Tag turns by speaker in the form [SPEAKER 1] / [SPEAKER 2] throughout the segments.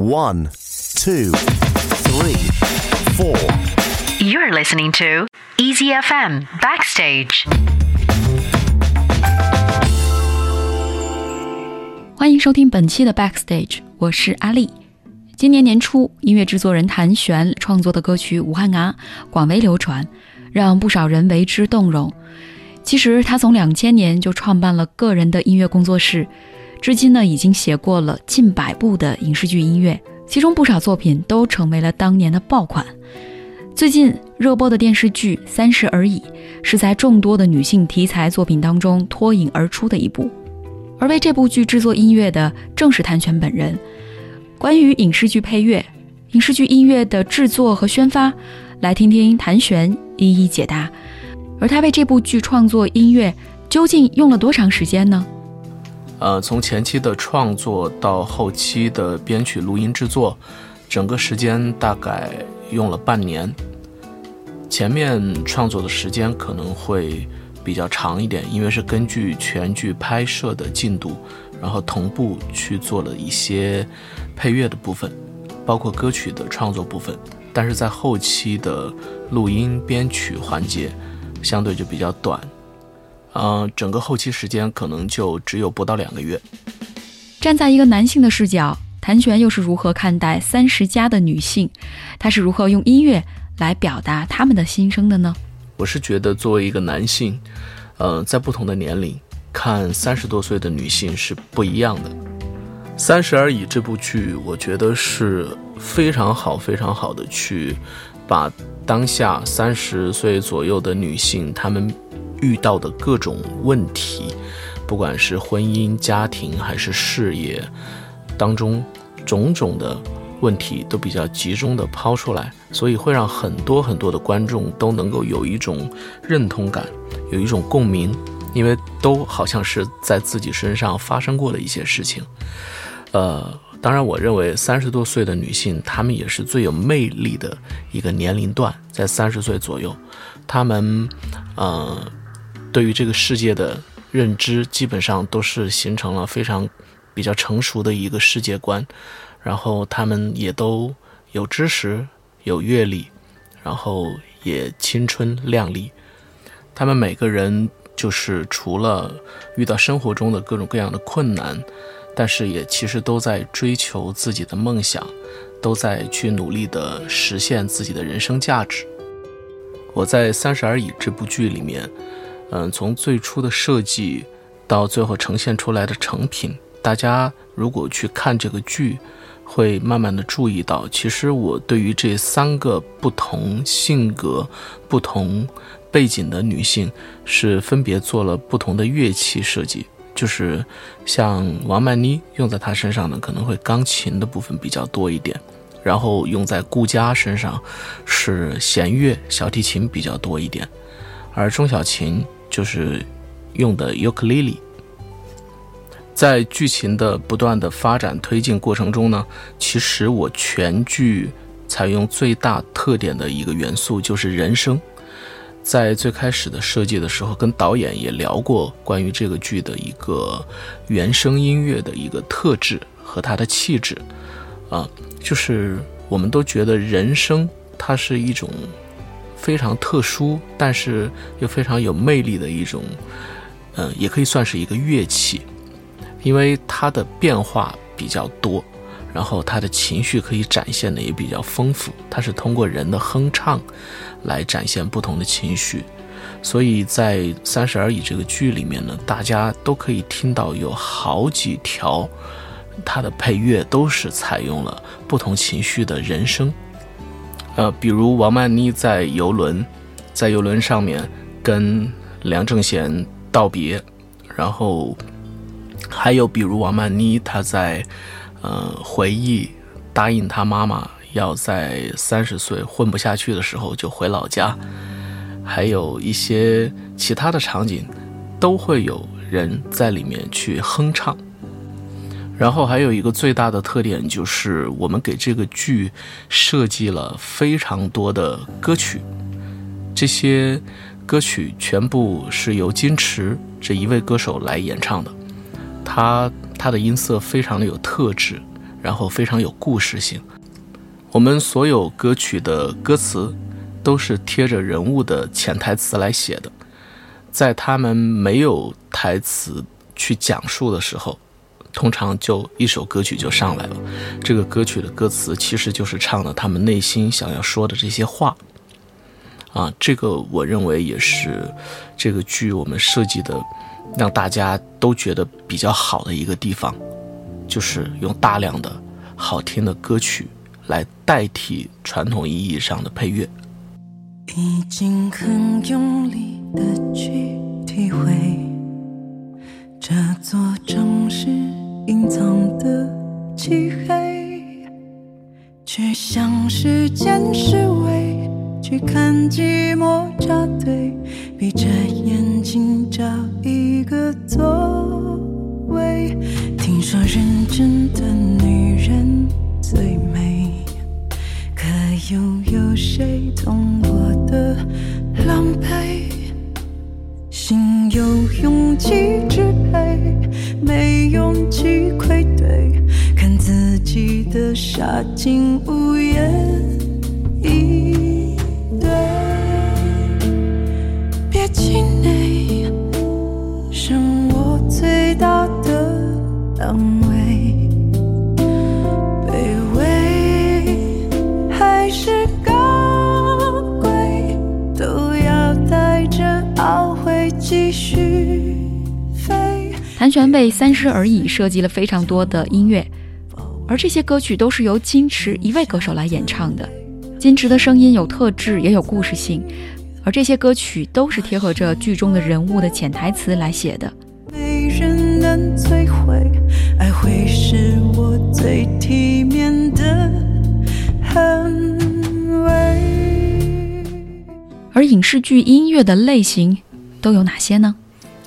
[SPEAKER 1] One, two, three, four.
[SPEAKER 2] You're listening to Easy FM Backstage.
[SPEAKER 3] 欢迎收听本期的 Backstage，我是阿丽。今年年初，音乐制作人谭旋创作的歌曲《武汉伢》广为流传，让不少人为之动容。其实，他从两千年就创办了个人的音乐工作室，至今呢已经写过了近百部的影视剧音乐，其中不少作品都成为了当年的爆款。最近热播的电视剧《三十而已》，是在众多的女性题材作品当中脱颖而出的一部。而为这部剧制作音乐的正是谭旋本人。关于影视剧配乐、影视剧音乐的制作和宣发，来听听谭旋一一解答。而他为这部剧创作音乐，究竟用了多长时间呢？
[SPEAKER 4] 呃，从前期的创作到后期的编曲、录音、制作，整个时间大概用了半年。前面创作的时间可能会。比较长一点，因为是根据全剧拍摄的进度，然后同步去做了一些配乐的部分，包括歌曲的创作部分。但是在后期的录音编曲环节，相对就比较短，嗯，整个后期时间可能就只有不到两个月。
[SPEAKER 3] 站在一个男性的视角，谭旋又是如何看待三十加的女性？他是如何用音乐来表达他们的心声的呢？
[SPEAKER 4] 我是觉得，作为一个男性，呃，在不同的年龄看三十多岁的女性是不一样的。《三十而已》这部剧，我觉得是非常好、非常好的去把当下三十岁左右的女性她们遇到的各种问题，不管是婚姻、家庭还是事业当中种种的。问题都比较集中的抛出来，所以会让很多很多的观众都能够有一种认同感，有一种共鸣，因为都好像是在自己身上发生过的一些事情。呃，当然，我认为三十多岁的女性，她们也是最有魅力的一个年龄段，在三十岁左右，她们，呃，对于这个世界的认知，基本上都是形成了非常比较成熟的一个世界观。然后他们也都有知识、有阅历，然后也青春靓丽。他们每个人就是除了遇到生活中的各种各样的困难，但是也其实都在追求自己的梦想，都在去努力的实现自己的人生价值。我在《三十而已》这部剧里面，嗯，从最初的设计到最后呈现出来的成品，大家如果去看这个剧。会慢慢的注意到，其实我对于这三个不同性格、不同背景的女性，是分别做了不同的乐器设计。就是像王曼妮用在她身上呢，可能会钢琴的部分比较多一点，然后用在顾佳身上是弦乐、小提琴比较多一点，而钟小琴就是用的尤克里里。在剧情的不断的发展推进过程中呢，其实我全剧采用最大特点的一个元素就是人声。在最开始的设计的时候，跟导演也聊过关于这个剧的一个原声音乐的一个特质和它的气质，啊，就是我们都觉得人声它是一种非常特殊，但是又非常有魅力的一种，嗯，也可以算是一个乐器。因为它的变化比较多，然后它的情绪可以展现的也比较丰富。它是通过人的哼唱来展现不同的情绪，所以在《三十而已》这个剧里面呢，大家都可以听到有好几条它的配乐都是采用了不同情绪的人声。呃，比如王曼妮在游轮，在游轮上面跟梁正贤道别，然后。还有比如王曼妮，她在，呃，回忆答应她妈妈要在三十岁混不下去的时候就回老家，还有一些其他的场景，都会有人在里面去哼唱。然后还有一个最大的特点就是，我们给这个剧设计了非常多的歌曲，这些歌曲全部是由金池这一位歌手来演唱的。他他的音色非常的有特质，然后非常有故事性。我们所有歌曲的歌词都是贴着人物的潜台词来写的，在他们没有台词去讲述的时候，通常就一首歌曲就上来了。这个歌曲的歌词其实就是唱的他们内心想要说的这些话。啊，这个我认为也是这个剧我们设计的让大家都觉得比较好的一个地方，就是用大量的好听的歌曲来代替传统意义上的配乐。
[SPEAKER 5] 已经很用力的去体会这座城市隐藏的漆黑，去向时间示威，去看寂寞扎堆，闭着眼睛找一个座位。听说认真的女人最美，可又有谁懂我的狼狈？心有勇气支配，没勇气愧对，看自己的傻劲无言以对。别气馁，是我最大的浪漫。
[SPEAKER 3] 谭旋为《三十而已》设计了非常多的音乐，而这些歌曲都是由金池一位歌手来演唱的。金池的声音有特质，也有故事性，而这些歌曲都是贴合着剧中的人物的潜台词来写的。
[SPEAKER 5] 没人能摧毁，爱会是我最体面的捍卫。
[SPEAKER 3] 而影视剧音乐的类型都有哪些呢？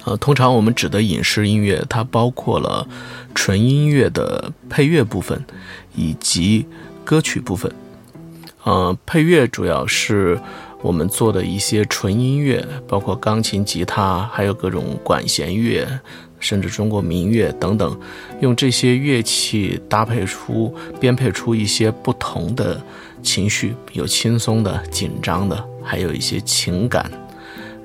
[SPEAKER 4] 呃，通常我们指的影视音乐，它包括了纯音乐的配乐部分以及歌曲部分。呃，配乐主要是我们做的一些纯音乐，包括钢琴、吉他，还有各种管弦乐，甚至中国民乐等等，用这些乐器搭配出、编配出一些不同的情绪，有轻松的、紧张的，还有一些情感。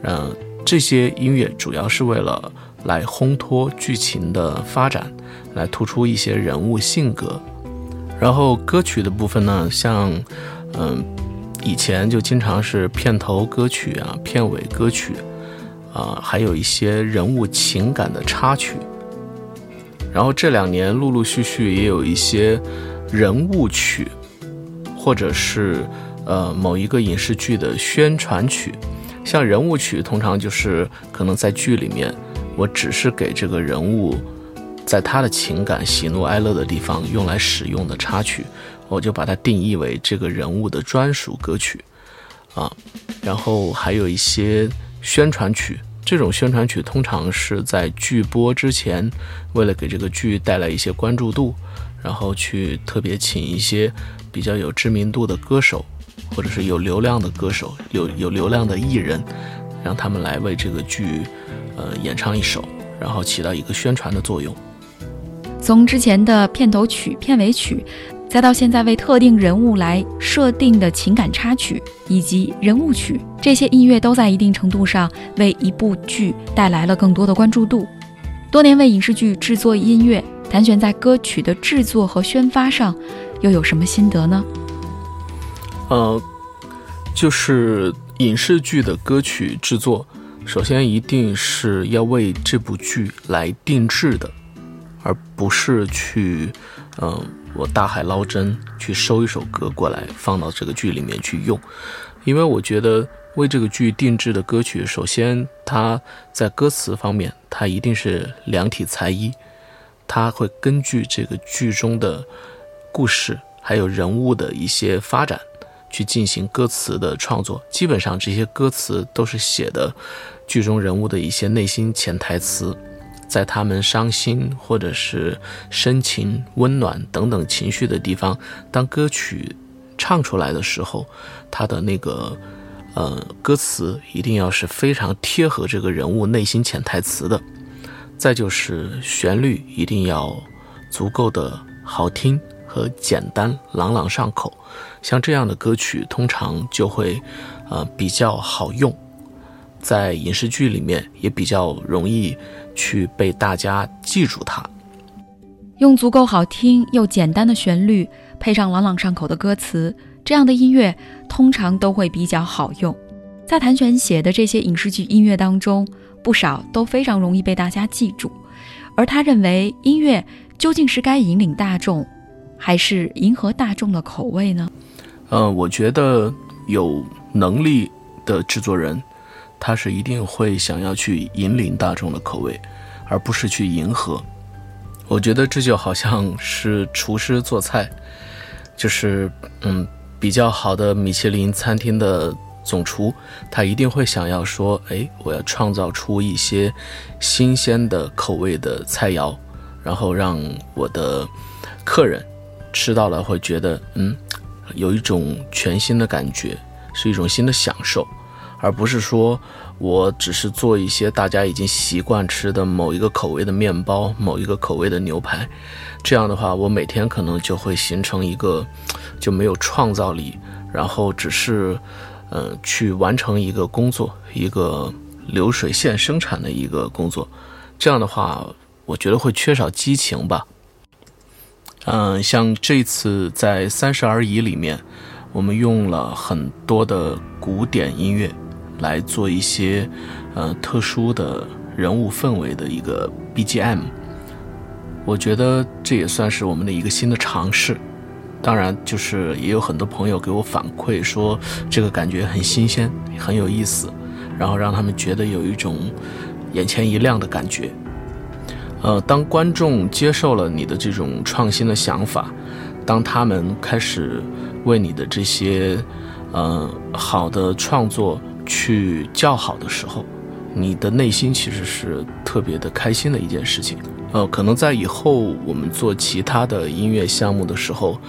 [SPEAKER 4] 嗯、这些音乐主要是为了来烘托剧情的发展，来突出一些人物性格。然后歌曲的部分呢，像嗯，以前就经常是片头歌曲啊、片尾歌曲啊，还有一些人物情感的插曲。然后这两年陆陆续续也有一些人物曲，或者是呃某一个影视剧的宣传曲。像人物曲，通常就是可能在剧里面，我只是给这个人物在他的情感喜怒哀乐的地方用来使用的插曲，我就把它定义为这个人物的专属歌曲啊。然后还有一些宣传曲，这种宣传曲通常是在剧播之前，为了给这个剧带来一些关注度，然后去特别请一些比较有知名度的歌手。或者是有流量的歌手，有有流量的艺人，让他们来为这个剧，呃，演唱一首，然后起到一个宣传的作用。
[SPEAKER 3] 从之前的片头曲、片尾曲，再到现在为特定人物来设定的情感插曲以及人物曲，这些音乐都在一定程度上为一部剧带来了更多的关注度。多年为影视剧制作音乐，谭旋在歌曲的制作和宣发上又有什么心得呢？
[SPEAKER 4] 呃，就是影视剧的歌曲制作，首先一定是要为这部剧来定制的，而不是去，呃，我大海捞针去收一首歌过来放到这个剧里面去用，因为我觉得为这个剧定制的歌曲，首先它在歌词方面，它一定是量体裁衣，它会根据这个剧中的故事还有人物的一些发展。去进行歌词的创作，基本上这些歌词都是写的剧中人物的一些内心潜台词，在他们伤心或者是深情、温暖等等情绪的地方，当歌曲唱出来的时候，它的那个呃歌词一定要是非常贴合这个人物内心潜台词的，再就是旋律一定要足够的好听和简单、朗朗上口。像这样的歌曲，通常就会，呃，比较好用，在影视剧里面也比较容易去被大家记住它。
[SPEAKER 3] 用足够好听又简单的旋律，配上朗朗上口的歌词，这样的音乐通常都会比较好用。在谭旋写的这些影视剧音乐当中，不少都非常容易被大家记住。而他认为，音乐究竟是该引领大众，还是迎合大众的口味呢？
[SPEAKER 4] 呃，我觉得有能力的制作人，他是一定会想要去引领大众的口味，而不是去迎合。我觉得这就好像是厨师做菜，就是嗯，比较好的米其林餐厅的总厨，他一定会想要说，哎，我要创造出一些新鲜的口味的菜肴，然后让我的客人吃到了会觉得，嗯，有一种全新的感觉，是一种新的享受，而不是说。我只是做一些大家已经习惯吃的某一个口味的面包，某一个口味的牛排，这样的话，我每天可能就会形成一个就没有创造力，然后只是，呃，去完成一个工作，一个流水线生产的一个工作，这样的话，我觉得会缺少激情吧。嗯，像这次在《三十而已》里面，我们用了很多的古典音乐。来做一些，呃，特殊的人物氛围的一个 BGM，我觉得这也算是我们的一个新的尝试。当然，就是也有很多朋友给我反馈说，这个感觉很新鲜，很有意思，然后让他们觉得有一种眼前一亮的感觉。呃，当观众接受了你的这种创新的想法，当他们开始为你的这些，呃，好的创作。去叫好的时候，你的内心其实是特别的开心的一件事情。呃，可能在以后我们做其他的音乐项目的时候，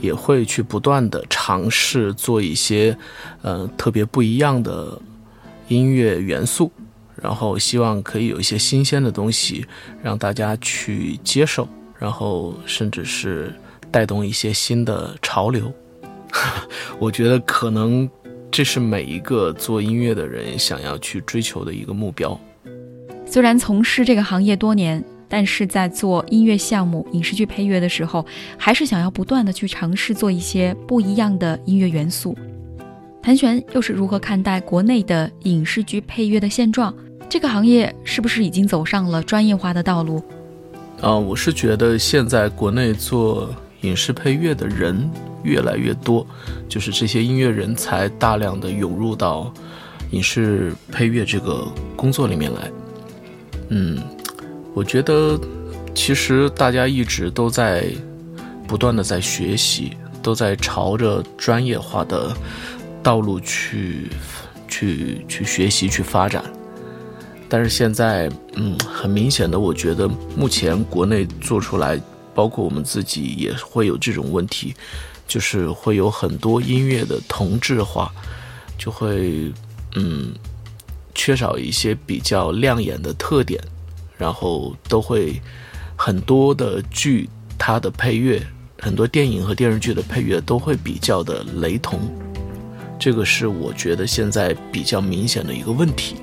[SPEAKER 4] 也会去不断的尝试做一些，呃，特别不一样的音乐元素，然后希望可以有一些新鲜的东西让大家去接受，然后甚至是带动一些新的潮流。我觉得可能。这是每一个做音乐的人想要去追求的一个目标。
[SPEAKER 3] 虽然从事这个行业多年，但是在做音乐项目、影视剧配乐的时候，还是想要不断的去尝试做一些不一样的音乐元素。谭旋又是如何看待国内的影视剧配乐的现状？这个行业是不是已经走上了专业化的道路？
[SPEAKER 4] 啊，我是觉得现在国内做影视配乐的人。越来越多，就是这些音乐人才大量的涌入到影视配乐这个工作里面来。嗯，我觉得其实大家一直都在不断的在学习，都在朝着专业化的道路去去去学习去发展。但是现在，嗯，很明显的，我觉得目前国内做出来，包括我们自己也会有这种问题。就是会有很多音乐的同质化，就会嗯缺少一些比较亮眼的特点，然后都会很多的剧它的配乐，很多电影和电视剧的配乐都会比较的雷同，这个是我觉得现在比较明显的一个问题。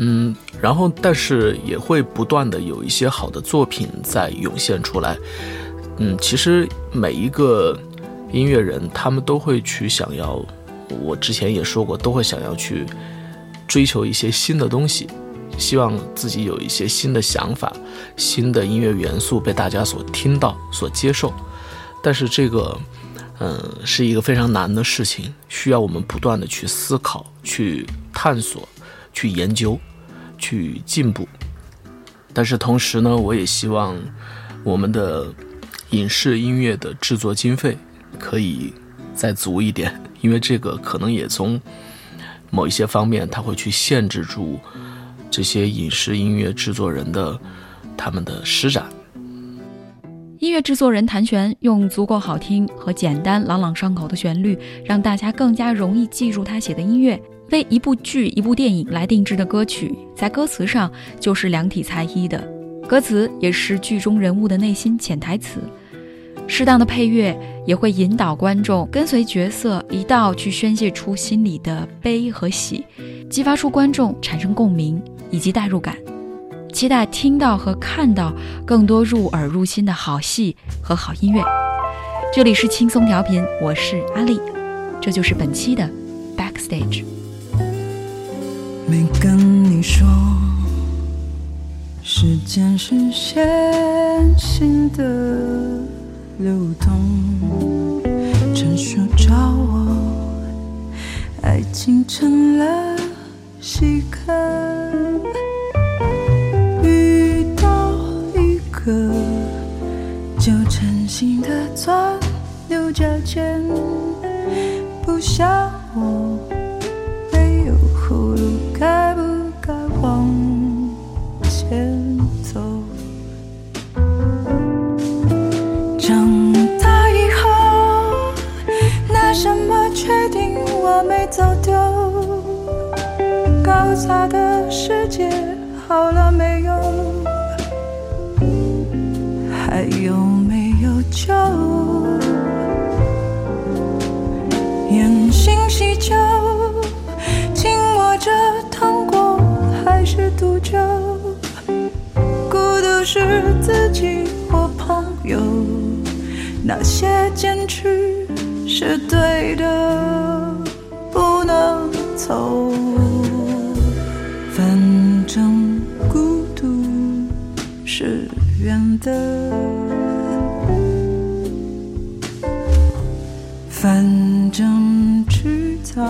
[SPEAKER 4] 嗯，然后但是也会不断的有一些好的作品在涌现出来。嗯，其实每一个音乐人，他们都会去想要，我之前也说过，都会想要去追求一些新的东西，希望自己有一些新的想法、新的音乐元素被大家所听到、所接受。但是这个，嗯，是一个非常难的事情，需要我们不断的去思考、去探索、去研究、去进步。但是同时呢，我也希望我们的。影视音乐的制作经费可以再足一点，因为这个可能也从某一些方面，它会去限制住这些影视音乐制作人的他们的施展。
[SPEAKER 3] 音乐制作人谭旋用足够好听和简单、朗朗上口的旋律，让大家更加容易记住他写的音乐。为一部剧、一部电影来定制的歌曲，在歌词上就是量体裁衣的。歌词也是剧中人物的内心潜台词，适当的配乐也会引导观众跟随角色一道去宣泄出心里的悲和喜，激发出观众产生共鸣以及代入感。期待听到和看到更多入耳入心的好戏和好音乐。这里是轻松调频，我是阿丽，这就是本期的 Backstage。
[SPEAKER 5] 没跟你说，时间是线性的流动，陈述着我，爱情成了稀客。遇到一个就诚心的钻牛角尖，不像我。搞砸的世界，好了没有？还有没有救？言行喜酒，紧握着糖果还是毒酒？孤独是自己或朋友，那些坚持是对的，不能走。种孤独是圆的。反正迟早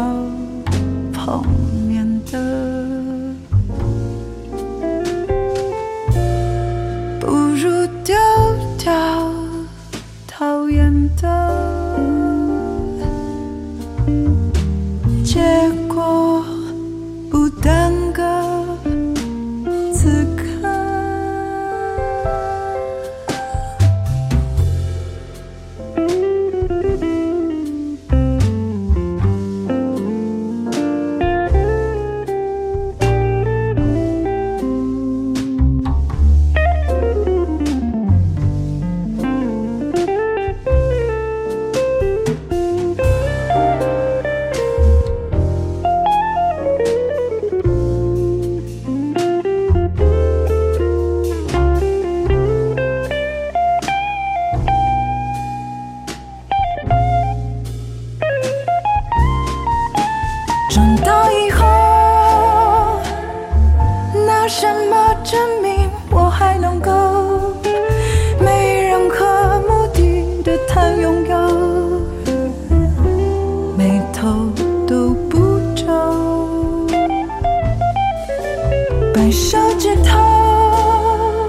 [SPEAKER 5] 在手指头，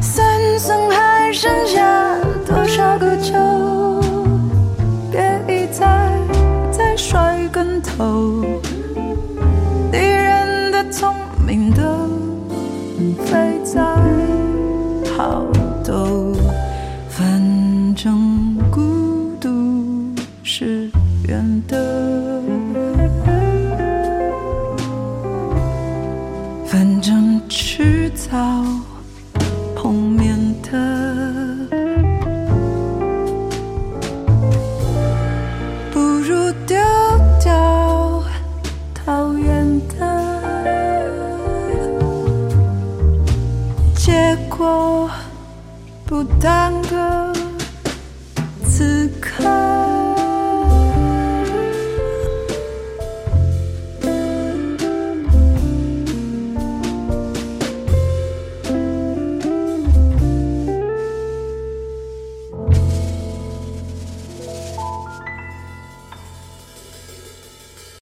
[SPEAKER 5] 算算还剩下多少个秋？别一再再摔跟头，